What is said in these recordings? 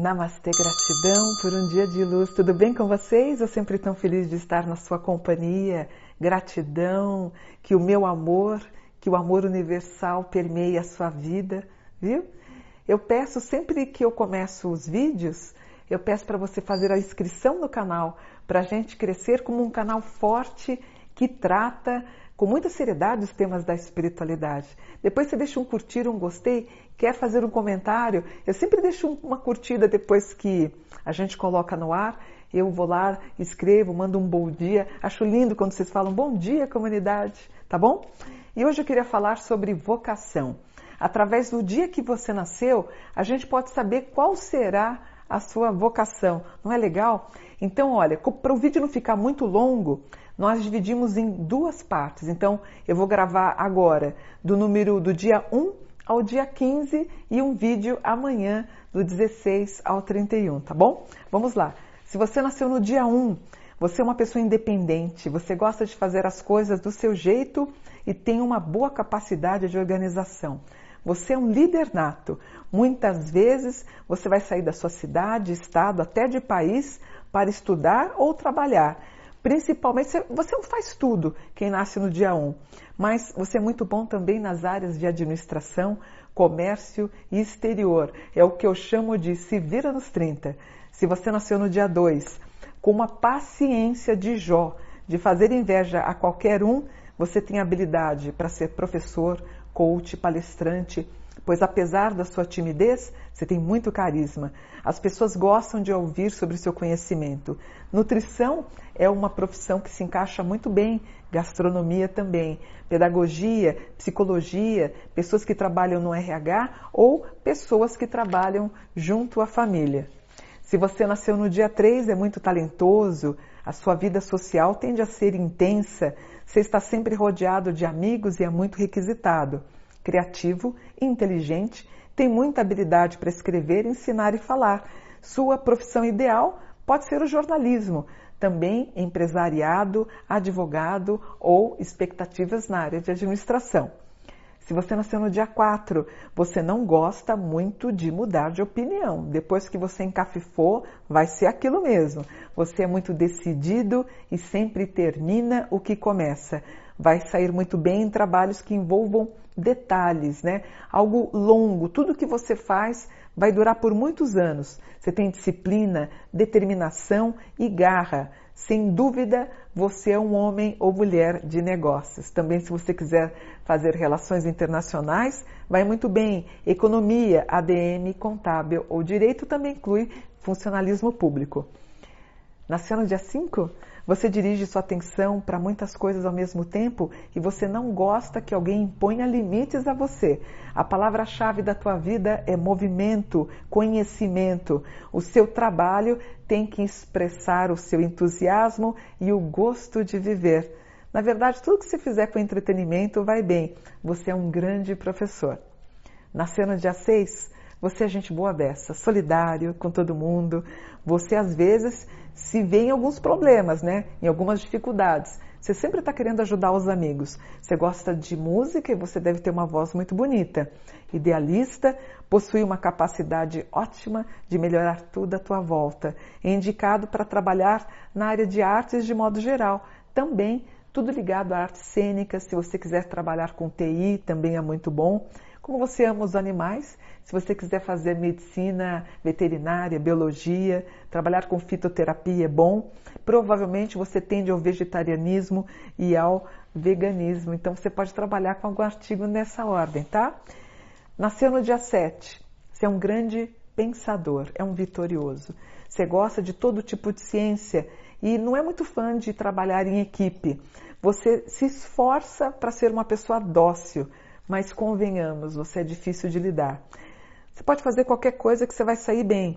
Namastê, gratidão por um dia de luz. Tudo bem com vocês? Eu sempre tão feliz de estar na sua companhia. Gratidão, que o meu amor, que o amor universal permeie a sua vida, viu? Eu peço sempre que eu começo os vídeos, eu peço para você fazer a inscrição no canal, para a gente crescer como um canal forte que trata com muita seriedade os temas da espiritualidade. Depois você deixa um curtir, um gostei, quer fazer um comentário, eu sempre deixo uma curtida depois que a gente coloca no ar. Eu vou lá, escrevo, mando um bom dia. Acho lindo quando vocês falam bom dia, comunidade, tá bom? E hoje eu queria falar sobre vocação. Através do dia que você nasceu, a gente pode saber qual será a sua vocação. Não é legal? Então, olha, para o vídeo não ficar muito longo, nós dividimos em duas partes. Então, eu vou gravar agora do número do dia 1 ao dia 15 e um vídeo amanhã do 16 ao 31, tá bom? Vamos lá. Se você nasceu no dia 1, você é uma pessoa independente, você gosta de fazer as coisas do seu jeito e tem uma boa capacidade de organização. Você é um líder nato. Muitas vezes você vai sair da sua cidade, estado, até de país para estudar ou trabalhar Principalmente, você não faz tudo quem nasce no dia 1, mas você é muito bom também nas áreas de administração, comércio e exterior. É o que eu chamo de se vira nos 30. Se você nasceu no dia 2, com uma paciência de Jó, de fazer inveja a qualquer um, você tem habilidade para ser professor, coach, palestrante, pois apesar da sua timidez, você tem muito carisma. As pessoas gostam de ouvir sobre o seu conhecimento. Nutrição é uma profissão que se encaixa muito bem, gastronomia também, pedagogia, psicologia, pessoas que trabalham no RH ou pessoas que trabalham junto à família. Se você nasceu no dia 3, é muito talentoso, a sua vida social tende a ser intensa, você está sempre rodeado de amigos e é muito requisitado criativo, inteligente, tem muita habilidade para escrever, ensinar e falar. Sua profissão ideal pode ser o jornalismo, também empresariado, advogado ou expectativas na área de administração. Se você nasceu no dia 4, você não gosta muito de mudar de opinião. Depois que você encafifou, vai ser aquilo mesmo. Você é muito decidido e sempre termina o que começa. Vai sair muito bem em trabalhos que envolvam detalhes, né? Algo longo. Tudo que você faz vai durar por muitos anos. Você tem disciplina, determinação e garra. Sem dúvida, você é um homem ou mulher de negócios. Também, se você quiser fazer relações internacionais, vai muito bem. Economia, ADM, contábil ou direito também inclui funcionalismo público. Nasceu no dia 5? Você dirige sua atenção para muitas coisas ao mesmo tempo e você não gosta que alguém imponha limites a você. A palavra-chave da tua vida é movimento, conhecimento. O seu trabalho tem que expressar o seu entusiasmo e o gosto de viver. Na verdade, tudo que você fizer com entretenimento vai bem. Você é um grande professor. Nasceu no dia 6? Você é gente boa dessa, solidário com todo mundo. Você às vezes se vê em alguns problemas, né? Em algumas dificuldades. Você sempre está querendo ajudar os amigos. Você gosta de música e você deve ter uma voz muito bonita. Idealista, possui uma capacidade ótima de melhorar tudo à tua volta. É indicado para trabalhar na área de artes de modo geral. Também tudo ligado à artes cênicas. Se você quiser trabalhar com TI, também é muito bom. Como você ama os animais, se você quiser fazer medicina veterinária, biologia, trabalhar com fitoterapia é bom. Provavelmente você tende ao vegetarianismo e ao veganismo. Então você pode trabalhar com algum artigo nessa ordem, tá? Nasceu no dia 7. Você é um grande pensador, é um vitorioso. Você gosta de todo tipo de ciência e não é muito fã de trabalhar em equipe. Você se esforça para ser uma pessoa dócil, mas convenhamos, você é difícil de lidar. Você pode fazer qualquer coisa que você vai sair bem,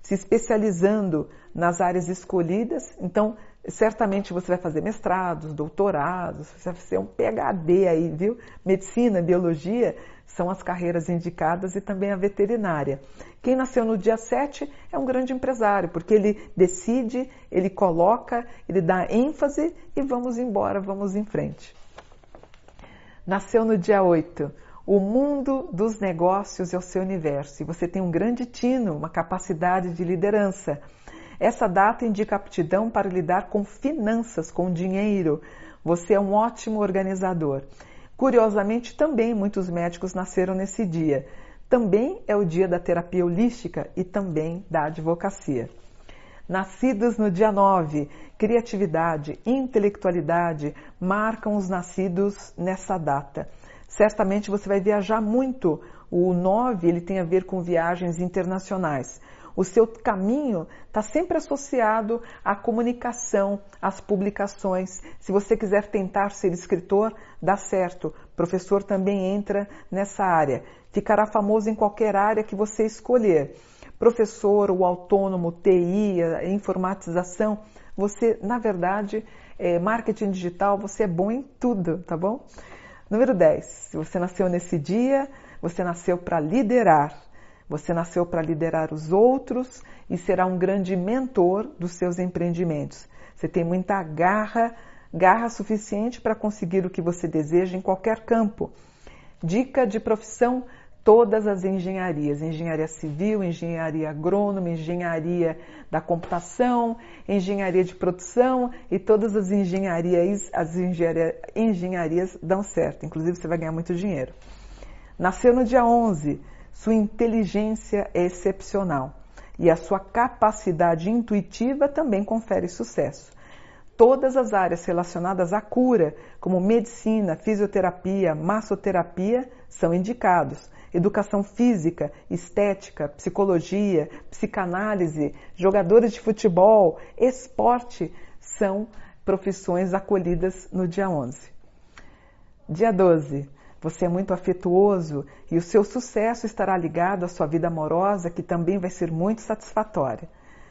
se especializando nas áreas escolhidas. Então, certamente você vai fazer mestrados, doutorados, você vai ser um PhD aí, viu? Medicina, biologia são as carreiras indicadas e também a veterinária. Quem nasceu no dia 7 é um grande empresário, porque ele decide, ele coloca, ele dá ênfase e vamos embora, vamos em frente. Nasceu no dia 8. O mundo dos negócios é o seu universo e você tem um grande tino, uma capacidade de liderança. Essa data indica aptidão para lidar com finanças, com dinheiro. Você é um ótimo organizador. Curiosamente, também muitos médicos nasceram nesse dia. Também é o dia da terapia holística e também da advocacia. Nascidos no dia 9, criatividade, intelectualidade marcam os nascidos nessa data. Certamente você vai viajar muito. O 9 ele tem a ver com viagens internacionais. O seu caminho está sempre associado à comunicação, às publicações. Se você quiser tentar ser escritor, dá certo. Professor também entra nessa área. Ficará famoso em qualquer área que você escolher professor, o autônomo, TI, informatização, você, na verdade, é, marketing digital, você é bom em tudo, tá bom? Número 10. Se você nasceu nesse dia, você nasceu para liderar. Você nasceu para liderar os outros e será um grande mentor dos seus empreendimentos. Você tem muita garra, garra suficiente para conseguir o que você deseja em qualquer campo. Dica de profissão todas as engenharias, engenharia civil, engenharia agrônoma, engenharia da computação, engenharia de produção e todas as engenharias, as engenharia, engenharias dão certo, inclusive você vai ganhar muito dinheiro. Nasceu no dia 11, sua inteligência é excepcional e a sua capacidade intuitiva também confere sucesso. Todas as áreas relacionadas à cura, como medicina, fisioterapia, massoterapia, são indicados educação física, estética, psicologia, psicanálise, jogadores de futebol, esporte são profissões acolhidas no dia 11. Dia 12. Você é muito afetuoso e o seu sucesso estará ligado à sua vida amorosa, que também vai ser muito satisfatória.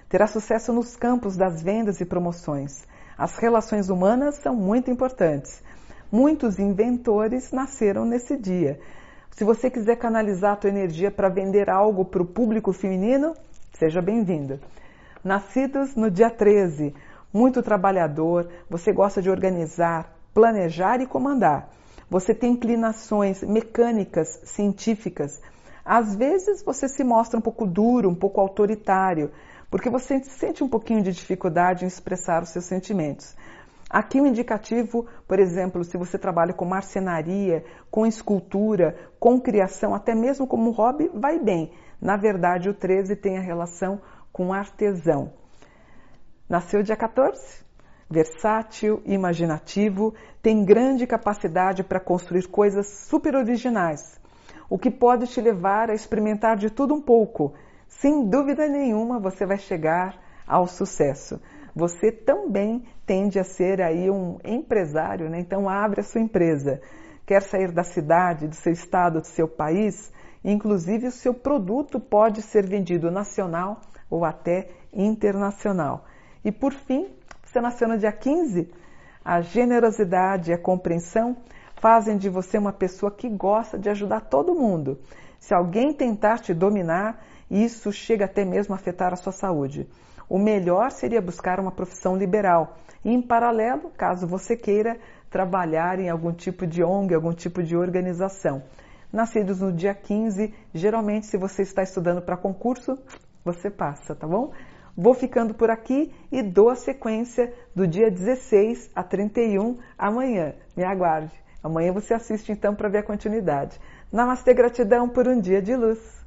Terá sucesso nos campos das vendas e promoções. As relações humanas são muito importantes. Muitos inventores nasceram nesse dia se você quiser canalizar a tua energia para vender algo para o público feminino, seja bem-vindo. Nascidos no dia 13, muito trabalhador, você gosta de organizar, planejar e comandar. Você tem inclinações mecânicas, científicas. Às vezes você se mostra um pouco duro, um pouco autoritário, porque você sente um pouquinho de dificuldade em expressar os seus sentimentos. Aqui o um indicativo, por exemplo, se você trabalha com marcenaria, com escultura, com criação, até mesmo como hobby, vai bem. Na verdade, o 13 tem a relação com artesão. Nasceu dia 14? Versátil, imaginativo, tem grande capacidade para construir coisas super originais, o que pode te levar a experimentar de tudo um pouco. Sem dúvida nenhuma, você vai chegar ao sucesso você também tende a ser aí um empresário, né? Então abre a sua empresa. Quer sair da cidade, do seu estado, do seu país? Inclusive o seu produto pode ser vendido nacional ou até internacional. E por fim, você nasceu no dia 15? A generosidade e a compreensão fazem de você uma pessoa que gosta de ajudar todo mundo. Se alguém tentar te dominar, isso chega até mesmo a afetar a sua saúde o melhor seria buscar uma profissão liberal. E, em paralelo, caso você queira trabalhar em algum tipo de ONG, algum tipo de organização. Nascidos no dia 15, geralmente, se você está estudando para concurso, você passa, tá bom? Vou ficando por aqui e dou a sequência do dia 16 a 31 amanhã. Me aguarde. Amanhã você assiste então para ver a continuidade. Namastê, gratidão por um dia de luz.